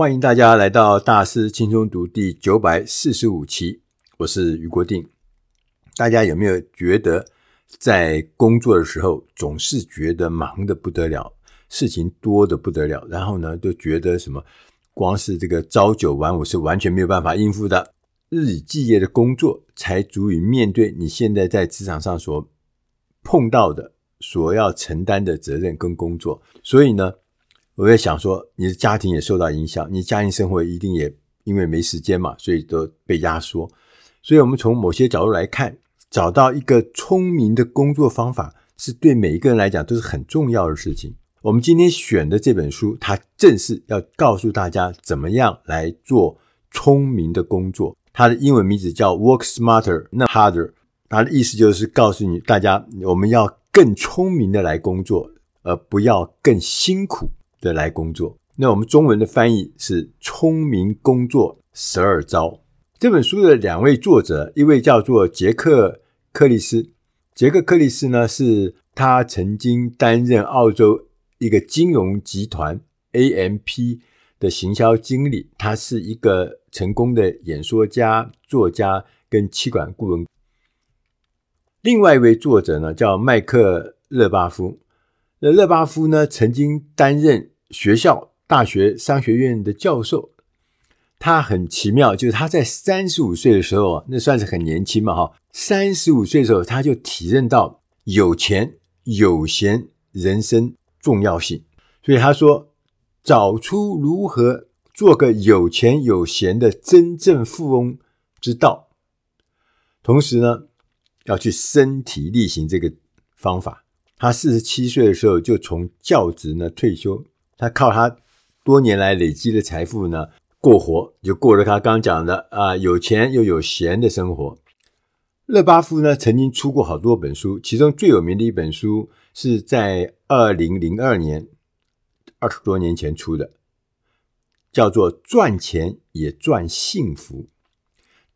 欢迎大家来到大师轻松读第九百四十五期，我是余国定。大家有没有觉得在工作的时候总是觉得忙得不得了，事情多得不得了，然后呢，都觉得什么光是这个朝九晚五是完全没有办法应付的，日以继夜的工作才足以面对你现在在职场上所碰到的、所要承担的责任跟工作，所以呢。我也想说，你的家庭也受到影响，你家庭生活一定也因为没时间嘛，所以都被压缩。所以，我们从某些角度来看，找到一个聪明的工作方法，是对每一个人来讲都是很重要的事情。我们今天选的这本书，它正是要告诉大家怎么样来做聪明的工作。它的英文名字叫 “Work Smarter, Not Harder”，它的意思就是告诉你大家，我们要更聪明的来工作，而不要更辛苦的来工作，那我们中文的翻译是《聪明工作十二招》。这本书的两位作者，一位叫做杰克·克里斯。杰克·克里斯呢，是他曾经担任澳洲一个金融集团 AMP 的行销经理，他是一个成功的演说家、作家跟企管顾问。另外一位作者呢，叫麦克·勒巴夫。那勒巴夫呢，曾经担任学校大学商学院的教授。他很奇妙，就是他在三十五岁的时候啊，那算是很年轻嘛，哈。三十五岁的时候，他就体认到有钱有闲人生重要性，所以他说，找出如何做个有钱有闲的真正富翁之道，同时呢，要去身体力行这个方法。他四十七岁的时候就从教职呢退休，他靠他多年来累积的财富呢过活，就过了他刚讲的啊有钱又有闲的生活。勒巴夫呢曾经出过好多本书，其中最有名的一本书是在二零零二年，二十多年前出的，叫做《赚钱也赚幸福》。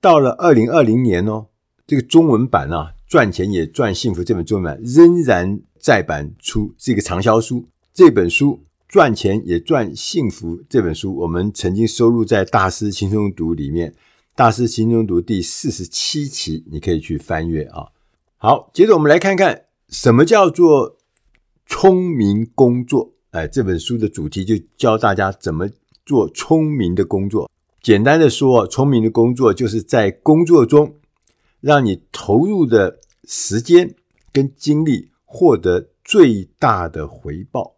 到了二零二零年哦，这个中文版啊，《赚钱也赚幸福》这本中文版仍然。再版出这个畅销书，这本书《赚钱也赚幸福》这本书，我们曾经收录在《大师轻松读》里面，《大师轻松读》第四十七期，你可以去翻阅啊。好，接着我们来看看什么叫做聪明工作。哎，这本书的主题就教大家怎么做聪明的工作。简单的说，聪明的工作就是在工作中让你投入的时间跟精力。获得最大的回报，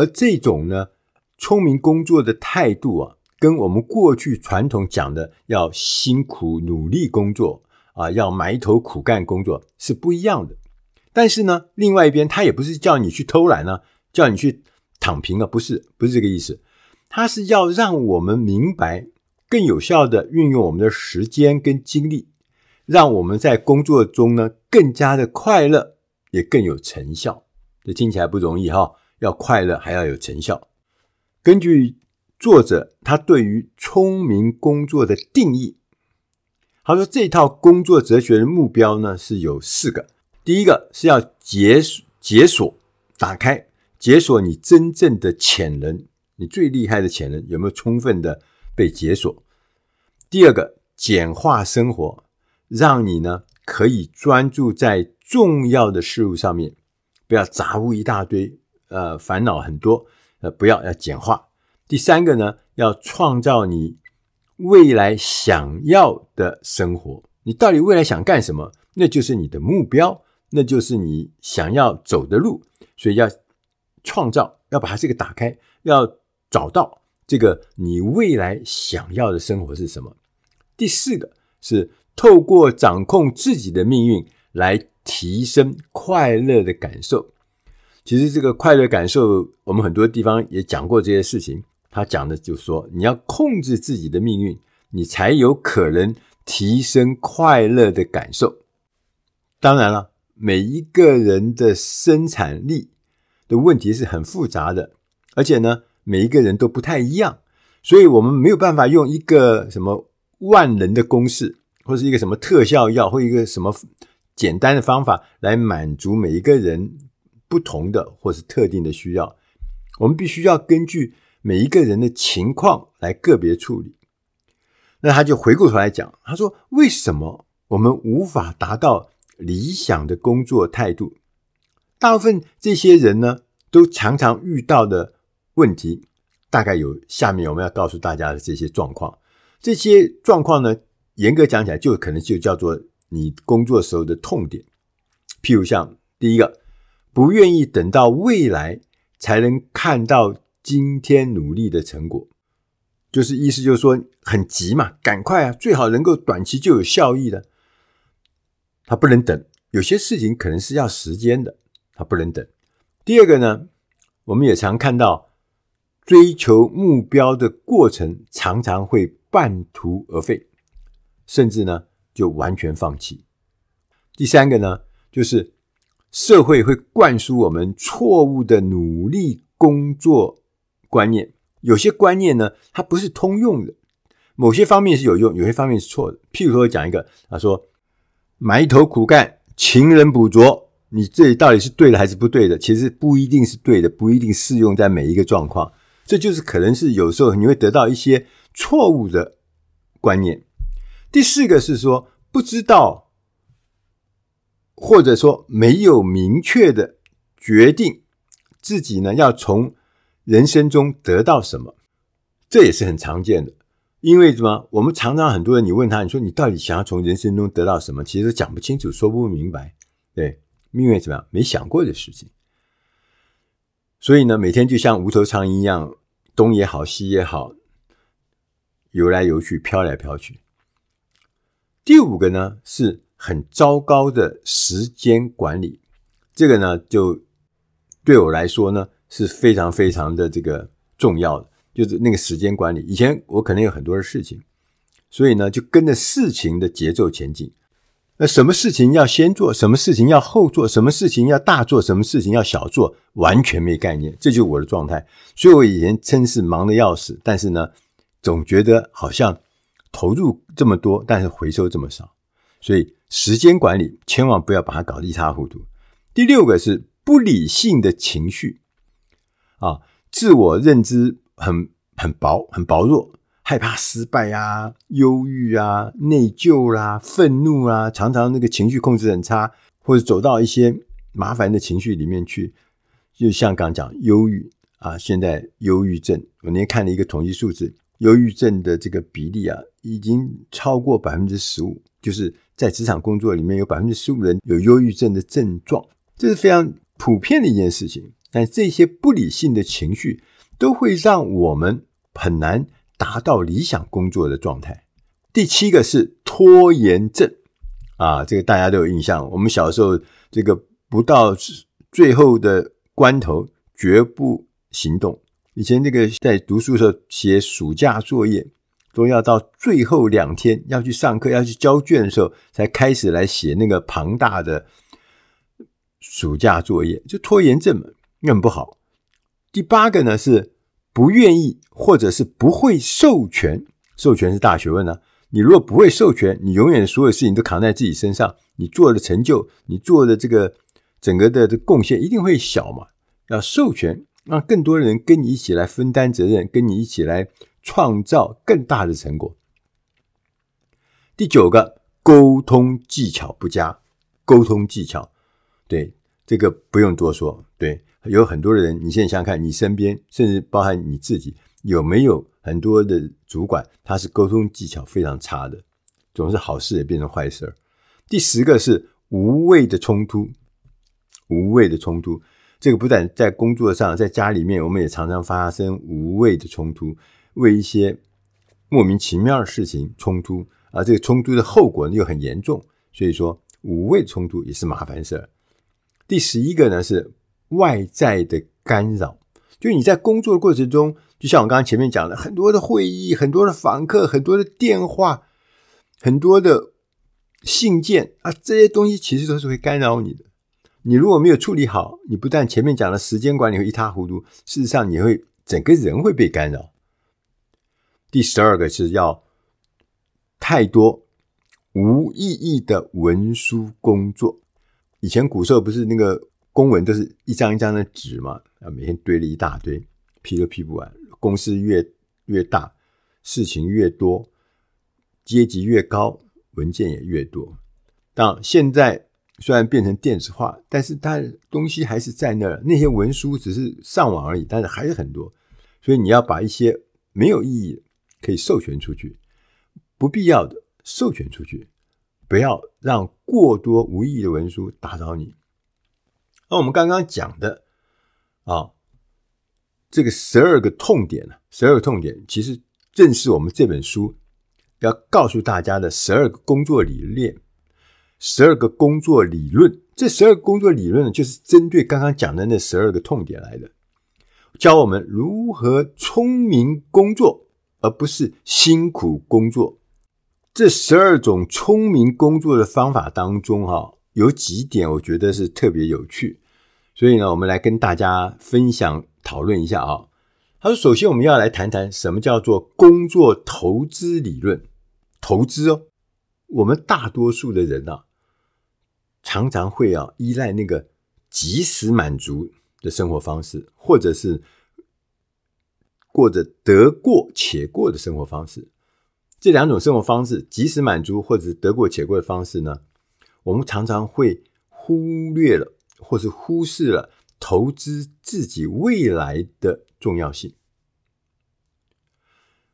而这种呢，聪明工作的态度啊，跟我们过去传统讲的要辛苦努力工作啊，要埋头苦干工作是不一样的。但是呢，另外一边，他也不是叫你去偷懒啊，叫你去躺平啊，不是，不是这个意思。他是要让我们明白，更有效的运用我们的时间跟精力，让我们在工作中呢，更加的快乐。也更有成效，这听起来不容易哈。要快乐，还要有成效。根据作者他对于聪明工作的定义，他说这套工作哲学的目标呢是有四个。第一个是要解、解锁、打开、解锁你真正的潜能，你最厉害的潜能有没有充分的被解锁？第二个，简化生活，让你呢可以专注在。重要的事物上面，不要杂物一大堆，呃，烦恼很多，呃，不要要简化。第三个呢，要创造你未来想要的生活。你到底未来想干什么？那就是你的目标，那就是你想要走的路。所以要创造，要把它这个打开，要找到这个你未来想要的生活是什么。第四个是透过掌控自己的命运来。提升快乐的感受，其实这个快乐感受，我们很多地方也讲过这些事情。他讲的就是说，你要控制自己的命运，你才有可能提升快乐的感受。当然了，每一个人的生产力的问题是很复杂的，而且呢，每一个人都不太一样，所以我们没有办法用一个什么万能的公式，或是一个什么特效药，或一个什么。简单的方法来满足每一个人不同的或是特定的需要，我们必须要根据每一个人的情况来个别处理。那他就回过头来讲，他说：“为什么我们无法达到理想的工作态度？大部分这些人呢，都常常遇到的问题，大概有下面我们要告诉大家的这些状况。这些状况呢，严格讲起来，就可能就叫做你工作时候的痛点。譬如像第一个，不愿意等到未来才能看到今天努力的成果。”就是意思就是说很急嘛，赶快啊，最好能够短期就有效益的。他不能等，有些事情可能是要时间的，他不能等。第二个呢，我们也常看到追求目标的过程常常会半途而废，甚至呢就完全放弃。第三个呢，就是社会会灌输我们错误的努力工作观念。有些观念呢，它不是通用的，某些方面是有用，有些方面是错的。譬如说，讲一个，他说：“埋头苦干，勤能补拙。”你这里到底是对的还是不对的？其实不一定是对的，不一定适用在每一个状况。这就是可能是有时候你会得到一些错误的观念。第四个是说，不知道，或者说没有明确的决定自己呢，要从。人生中得到什么，这也是很常见的。因为什么？我们常常很多人，你问他，你说你到底想要从人生中得到什么？其实讲不清楚，说不明白。对，因为怎么样？没想过的事情。所以呢，每天就像无头苍蝇一样，东也好，西也好，游来游去，飘来飘去。第五个呢，是很糟糕的时间管理。这个呢，就对我来说呢。是非常非常的这个重要的，就是那个时间管理。以前我可能有很多的事情，所以呢，就跟着事情的节奏前进。那什么事情要先做，什么事情要后做，什么事情要大做，什么事情要小做，完全没概念。这就是我的状态。所以我以前真是忙得要死，但是呢，总觉得好像投入这么多，但是回收这么少。所以时间管理千万不要把它搞得一塌糊涂。第六个是不理性的情绪。啊，自我认知很很薄，很薄弱，害怕失败啊，忧郁啊，内疚啦、愤怒啊，常常那个情绪控制很差，或者走到一些麻烦的情绪里面去，就像刚讲忧郁啊，现在忧郁症，我那天看了一个统计数字，忧郁症的这个比例啊，已经超过百分之十五，就是在职场工作里面有百分之十五人有忧郁症的症状，这是非常普遍的一件事情。但这些不理性的情绪都会让我们很难达到理想工作的状态。第七个是拖延症啊，这个大家都有印象。我们小时候这个不到最后的关头绝不行动。以前这个在读书的时候写暑假作业，都要到最后两天要去上课、要去交卷的时候才开始来写那个庞大的暑假作业，就拖延症嘛。很不好。第八个呢是不愿意或者是不会授权，授权是大学问呢、啊。你如果不会授权，你永远所有事情都扛在自己身上，你做的成就，你做的这个整个的这贡献一定会小嘛。要授权，让更多人跟你一起来分担责任，跟你一起来创造更大的成果。第九个，沟通技巧不佳，沟通技巧，对，这个不用多说，对。有很多人，你现在想想看，你身边甚至包含你自己，有没有很多的主管，他是沟通技巧非常差的，总是好事也变成坏事儿。第十个是无谓的冲突，无谓的冲突，这个不但在工作上，在家里面，我们也常常发生无谓的冲突，为一些莫名其妙的事情冲突，而这个冲突的后果呢又很严重，所以说无谓冲突也是麻烦事。第十一个呢是。外在的干扰，就你在工作的过程中，就像我刚刚前面讲的，很多的会议、很多的访客、很多的电话、很多的信件啊，这些东西其实都是会干扰你的。你如果没有处理好，你不但前面讲的时间管理会一塌糊涂，事实上你会整个人会被干扰。第十二个是要太多无意义的文书工作。以前古时候不是那个。公文都是一张一张的纸嘛，啊，每天堆了一大堆，批都批不完。公司越越大，事情越多，阶级越高，文件也越多。但现在虽然变成电子化，但是它东西还是在那儿，那些文书只是上网而已，但是还是很多。所以你要把一些没有意义可以授权出去，不必要的授权出去，不要让过多无意义的文书打扰你。那我们刚刚讲的啊，这个十二个痛点呢，十二个痛点其实正是我们这本书要告诉大家的十二个工作理念，十二个工作理论。这十二个工作理论呢，就是针对刚刚讲的那十二个痛点来的。教我们如何聪明工作，而不是辛苦工作。这十二种聪明工作的方法当中，哈，有几点我觉得是特别有趣，所以呢，我们来跟大家分享讨论一下啊。他说，首先我们要来谈谈什么叫做工作投资理论。投资哦，我们大多数的人啊，常常会啊依赖那个即时满足。的生活方式，或者是过着得过且过的生活方式，这两种生活方式，即时满足或者得过且过的方式呢，我们常常会忽略了，或是忽视了投资自己未来的重要性。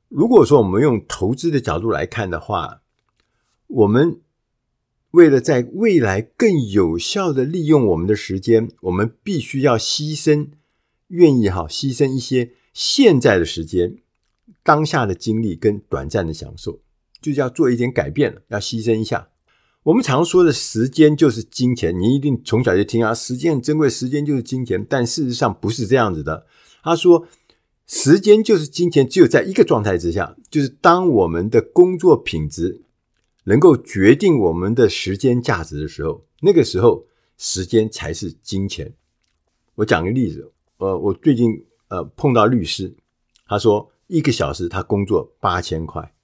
如果说我们用投资的角度来看的话，我们。为了在未来更有效的利用我们的时间，我们必须要牺牲，愿意哈牺牲一些现在的时间、当下的精力跟短暂的享受，就是要做一点改变了，要牺牲一下。我们常说的时间就是金钱，你一定从小就听啊，时间很珍贵，时间就是金钱。但事实上不是这样子的。他说，时间就是金钱，只有在一个状态之下，就是当我们的工作品质。能够决定我们的时间价值的时候，那个时候时间才是金钱。我讲个例子，呃，我最近呃碰到律师，他说一个小时他工作八千块，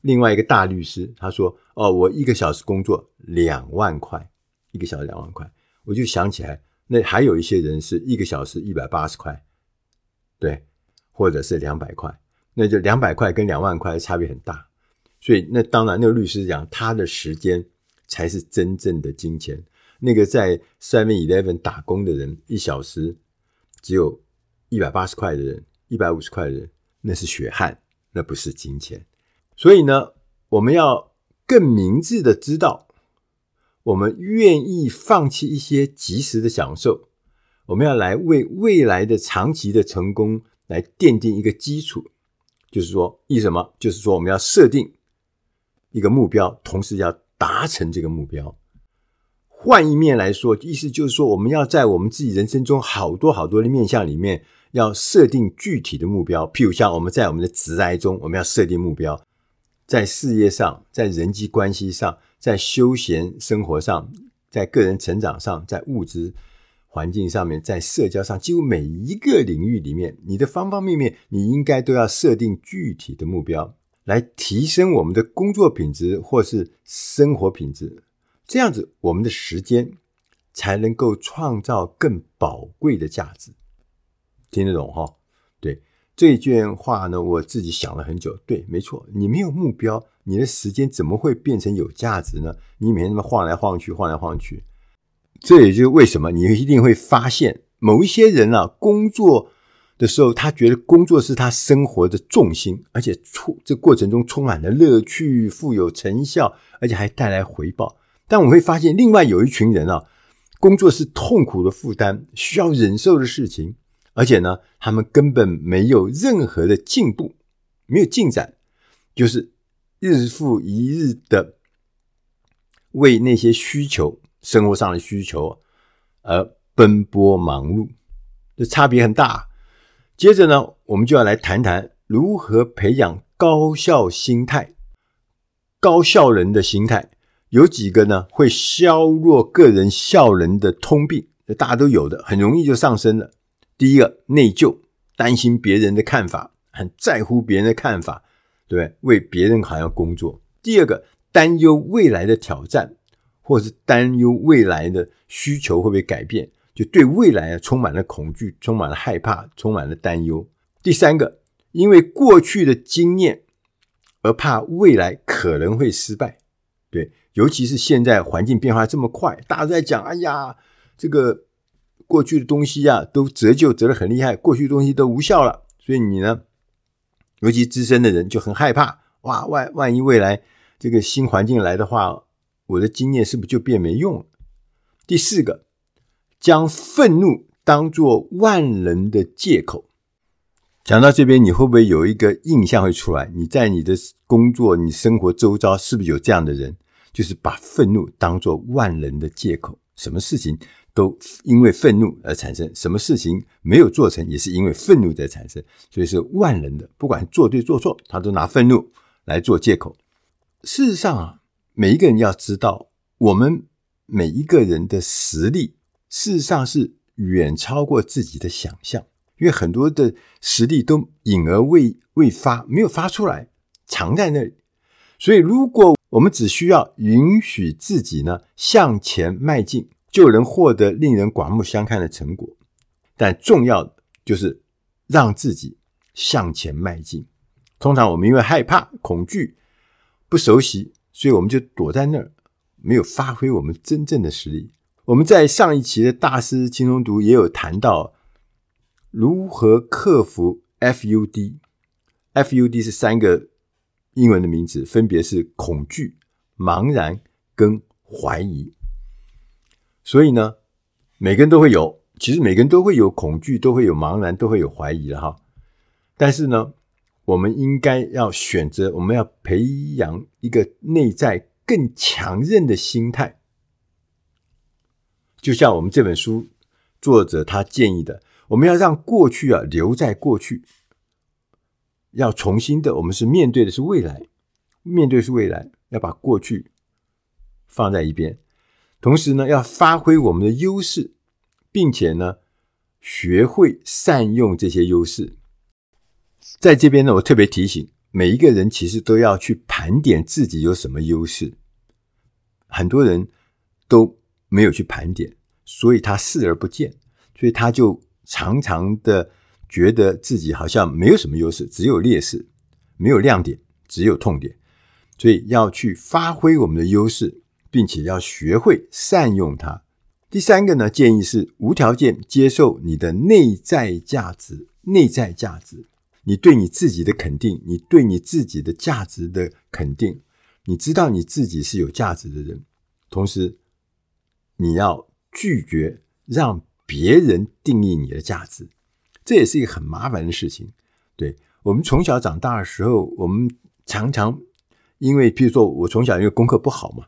另外一个大律师他说哦，我一个小时工作两万块，一个小时两万块，我就想起来，那还有一些人是一个小时一百八十块，对，或者是两百块，那就两百块跟两万块差别很大。所以，那当然，那个律师讲，他的时间才是真正的金钱。那个在 Seven Eleven 打工的人，一小时只有一百八十块的人，一百五十块的人，那是血汗，那不是金钱。所以呢，我们要更明智的知道，我们愿意放弃一些即时的享受，我们要来为未来的长期的成功来奠定一个基础。就是说，意什么？就是说，我们要设定。一个目标，同时要达成这个目标。换一面来说，意思就是说，我们要在我们自己人生中好多好多的面相里面，要设定具体的目标。譬如像我们在我们的职涯中，我们要设定目标；在事业上，在人际关系上，在休闲生活上，在个人成长上，在物质环境上面，在社交上，几乎每一个领域里面，你的方方面面，你应该都要设定具体的目标。来提升我们的工作品质或是生活品质，这样子我们的时间才能够创造更宝贵的价值。听得懂哈？对，这一句话呢，我自己想了很久。对，没错，你没有目标，你的时间怎么会变成有价值呢？你每天那么晃来晃去，晃来晃去，这也就是为什么你一定会发现某一些人啊，工作。的时候，他觉得工作是他生活的重心，而且充这过程中充满了乐趣，富有成效，而且还带来回报。但我会发现，另外有一群人啊，工作是痛苦的负担，需要忍受的事情，而且呢，他们根本没有任何的进步，没有进展，就是日复一日的为那些需求、生活上的需求而奔波忙碌，这差别很大。接着呢，我们就要来谈谈如何培养高效心态。高效人的心态有几个呢？会削弱个人效能的通病，大家都有的，很容易就上升了。第一个，内疚，担心别人的看法，很在乎别人的看法，对，为别人好像工作。第二个，担忧未来的挑战，或是担忧未来的需求会不会改变。就对未来啊充满了恐惧，充满了害怕，充满了担忧。第三个，因为过去的经验而怕未来可能会失败。对，尤其是现在环境变化这么快，大家都在讲，哎呀，这个过去的东西啊，都折旧折得很厉害，过去的东西都无效了。所以你呢，尤其资深的人就很害怕，哇，万万一未来这个新环境来的话，我的经验是不是就变没用了？第四个，将愤怒当作万能的借口。讲到这边，你会不会有一个印象会出来？你在你的工作、你生活周遭，是不是有这样的人？就是把愤怒当作万能的借口，什么事情都因为愤怒而产生，什么事情没有做成，也是因为愤怒在产生，所以是万能的。不管做对做错，他都拿愤怒来做借口。事实上啊，每一个人要知道，我们每一个人的实力，事实上是远超过自己的想象。因为很多的实力都隐而未未发，没有发出来，藏在那里。所以，如果我们只需要允许自己呢向前迈进，就能获得令人刮目相看的成果。但重要的就是让自己向前迈进。通常我们因为害怕、恐惧、不熟悉，所以我们就躲在那儿，没有发挥我们真正的实力。我们在上一期的大师轻松读也有谈到。如何克服 FUD？FUD 是三个英文的名字，分别是恐惧、茫然跟怀疑。所以呢，每个人都会有，其实每个人都会有恐惧，都会有茫然，都会有怀疑的哈。但是呢，我们应该要选择，我们要培养一个内在更强韧的心态。就像我们这本书作者他建议的。我们要让过去啊留在过去，要重新的，我们是面对的是未来，面对是未来，要把过去放在一边，同时呢，要发挥我们的优势，并且呢，学会善用这些优势。在这边呢，我特别提醒每一个人，其实都要去盘点自己有什么优势，很多人都没有去盘点，所以他视而不见，所以他就。常常的觉得自己好像没有什么优势，只有劣势，没有亮点，只有痛点，所以要去发挥我们的优势，并且要学会善用它。第三个呢，建议是无条件接受你的内在价值，内在价值，你对你自己的肯定，你对你自己的价值的肯定，你知道你自己是有价值的人，同时你要拒绝让。别人定义你的价值，这也是一个很麻烦的事情。对，我们从小长大的时候，我们常常因为，譬如说我从小因为功课不好嘛，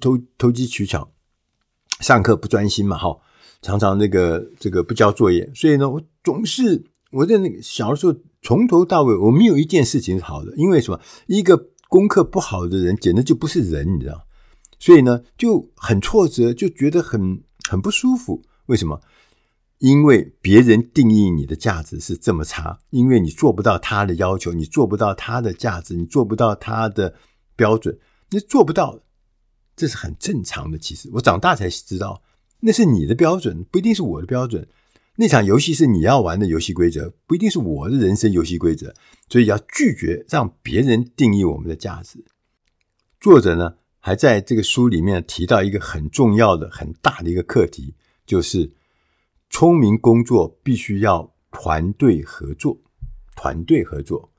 投投机取巧，上课不专心嘛，哈，常常那个这个不交作业，所以呢，我总是我在那个小的时候从头到尾我没有一件事情是好的，因为什么？一个功课不好的人简直就不是人，你知道？所以呢，就很挫折，就觉得很很不舒服。为什么？因为别人定义你的价值是这么差，因为你做不到他的要求，你做不到他的价值，你做不到他的标准，你做不到，这是很正常的。其实我长大才知道，那是你的标准，不一定是我的标准。那场游戏是你要玩的游戏规则，不一定是我的人生游戏规则。所以要拒绝让别人定义我们的价值。作者呢，还在这个书里面提到一个很重要的、很大的一个课题，就是。聪明工作必须要团队合作，团队合作，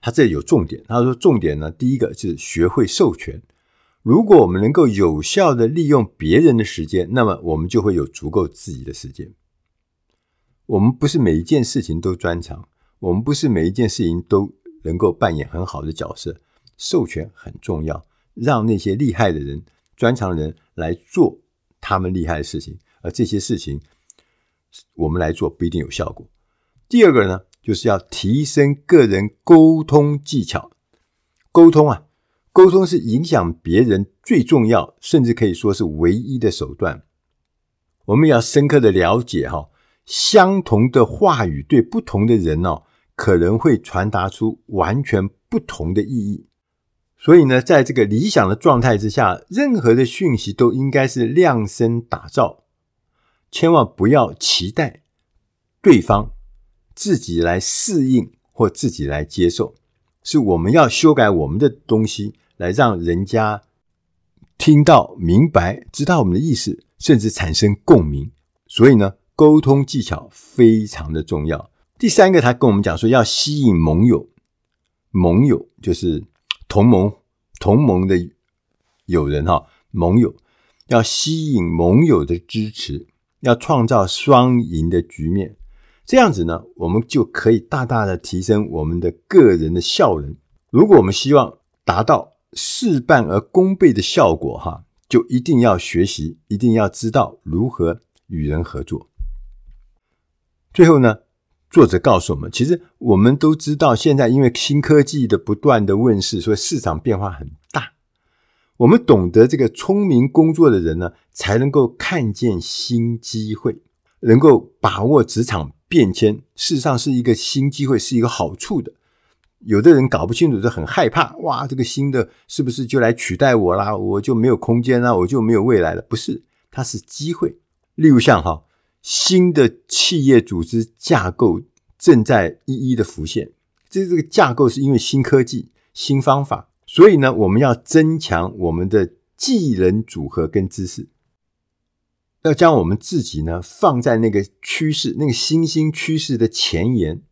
他这里有重点。他说重点呢，第一个是学会授权。如果我们能够有效的利用别人的时间，那么我们就会有足够自己的时间。我们不是每一件事情都专长，我们不是每一件事情都能够扮演很好的角色。授权很重要，让那些厉害的人、专长的人来做他们厉害的事情，而这些事情。我们来做不一定有效果。第二个呢，就是要提升个人沟通技巧。沟通啊，沟通是影响别人最重要，甚至可以说是唯一的手段。我们要深刻的了解哈，相同的话语对不同的人哦，可能会传达出完全不同的意义。所以呢，在这个理想的状态之下，任何的讯息都应该是量身打造。千万不要期待对方自己来适应或自己来接受，是我们要修改我们的东西，来让人家听到、明白、知道我们的意思，甚至产生共鸣。所以呢，沟通技巧非常的重要。第三个，他跟我们讲说，要吸引盟友，盟友就是同盟、同盟的友人哈，盟友要吸引盟友的支持，要创造双赢的局面。这样子呢，我们就可以大大的提升我们的个人的效能。如果我们希望达到事半而功倍的效果，哈，就一定要学习，一定要知道如何与人合作。最后呢，作者告诉我们，其实我们都知道，现在因为新科技的不断的问世，所以市场变化很大。我们懂得这个聪明工作的人呢，才能够看见新机会，能够把握职场。变迁事实上是一个新机会，是一个好处的。有的人搞不清楚，就很害怕。哇，这个新的是不是就来取代我啦？我就没有空间啦，我就没有未来了？不是，它是机会。例如像哈，新的企业组织架构正在一一的浮现。这这个架构是因为新科技、新方法，所以呢，我们要增强我们的技能组合跟知识。要将我们自己呢放在那个趋势、那个新兴趋势的前沿，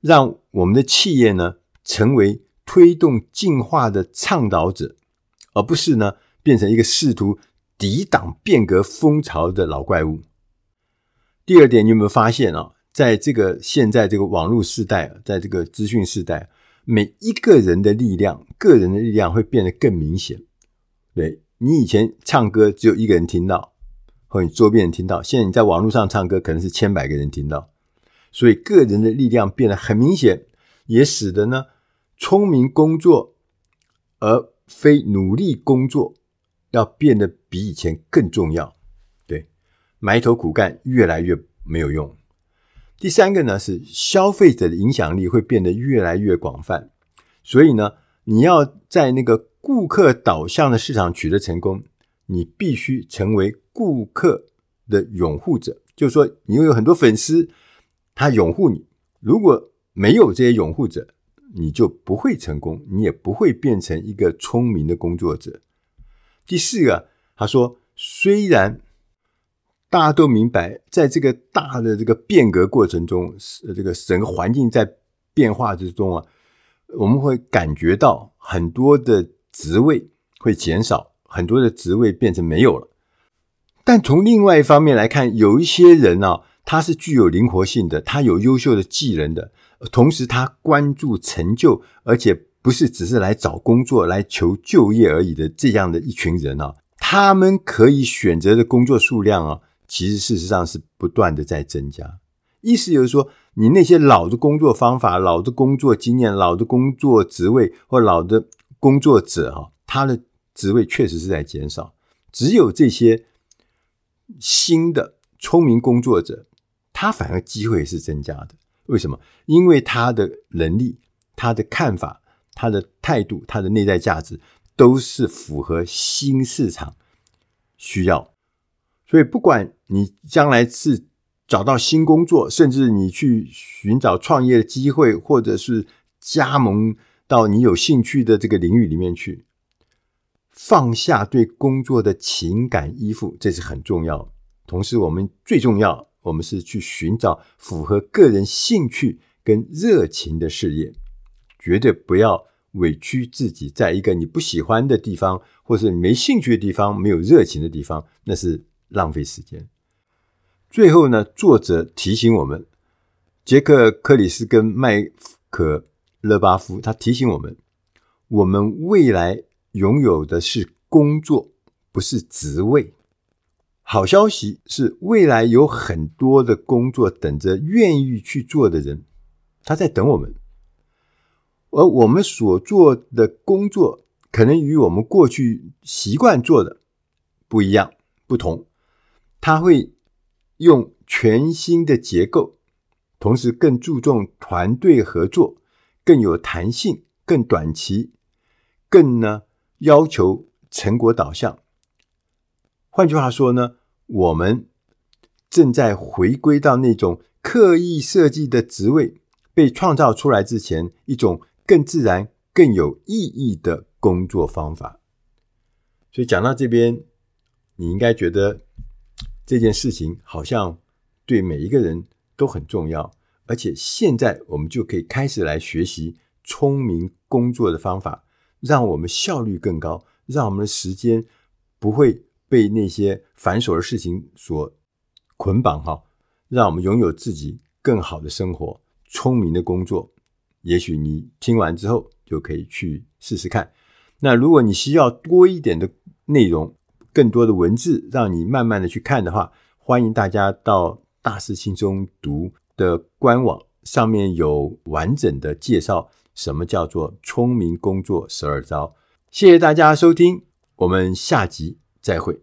让我们的企业呢成为推动进化的倡导者，而不是呢变成一个试图抵挡变革风潮的老怪物。第二点，你有没有发现啊？在这个现在这个网络时代，在这个资讯时代，每一个人的力量、个人的力量会变得更明显。对，你以前唱歌只有一个人听到。或你周边人听到，现在你在网络上唱歌，可能是千百个人听到，所以个人的力量变得很明显，也使得呢，聪明工作而非努力工作要变得比以前更重要。对，埋头苦干越来越没有用。第三个呢，是消费者的影响力会变得越来越广泛，所以呢，你要在那个顾客导向的市场取得成功，你必须成为。顾客的拥护者，就是说，你有很多粉丝，他拥护你。如果没有这些拥护者，你就不会成功，你也不会变成一个聪明的工作者。第四个，他说，虽然大家都明白，在这个大的这个变革过程中，这个整个环境在变化之中啊，我们会感觉到很多的职位会减少，很多的职位变成没有了。但从另外一方面来看，有一些人啊，他是具有灵活性的，他有优秀的技能的，同时他关注成就，而且不是只是来找工作、来求就业而已的这样的一群人啊，他们可以选择的工作数量啊，其实事实上是不断的在增加。意思就是说，你那些老的工作方法、老的工作经验、老的工作职位或老的工作者啊，他的职位确实是在减少，只有这些。新的聪明工作者，他反而机会是增加的。为什么？因为他的能力、他的看法、他的态度、他的内在价值，都是符合新市场需要。所以，不管你将来是找到新工作，甚至你去寻找创业的机会，或者是加盟到你有兴趣的这个领域里面去。放下对工作的情感依附，这是很重要。同时，我们最重要，我们是去寻找符合个人兴趣跟热情的事业，绝对不要委屈自己，在一个你不喜欢的地方，或是你没兴趣的地方，没有热情的地方，那是浪费时间。最后呢，作者提醒我们，杰克·克里斯跟麦可·勒巴夫，他提醒我们，我们未来。拥有的是工作，不是职位。好消息是，未来有很多的工作等着愿意去做的人，他在等我们。而我们所做的工作，可能与我们过去习惯做的不一样、不同。他会用全新的结构，同时更注重团队合作，更有弹性，更短期，更呢。要求成果导向，换句话说呢，我们正在回归到那种刻意设计的职位，被创造出来之前，一种更自然、更有意义的工作方法。所以讲到这边，你应该觉得这件事情好像对每一个人都很重要，而且现在我们就可以开始来学习聪明工作的方法，让我们效率更高，让我们的时间不会被那些繁琐的事情所捆绑哈，让我们拥有自己更好的生活。聪明的工作，也许你听完之后就可以去试试看。那如果你需要多一点的内容，更多的文字，让你慢慢的去看的话，欢迎大家到大师轻松读的官网上面有完整的介绍，什么叫做聪明工作十二招。谢谢大家收听，我们下集再会。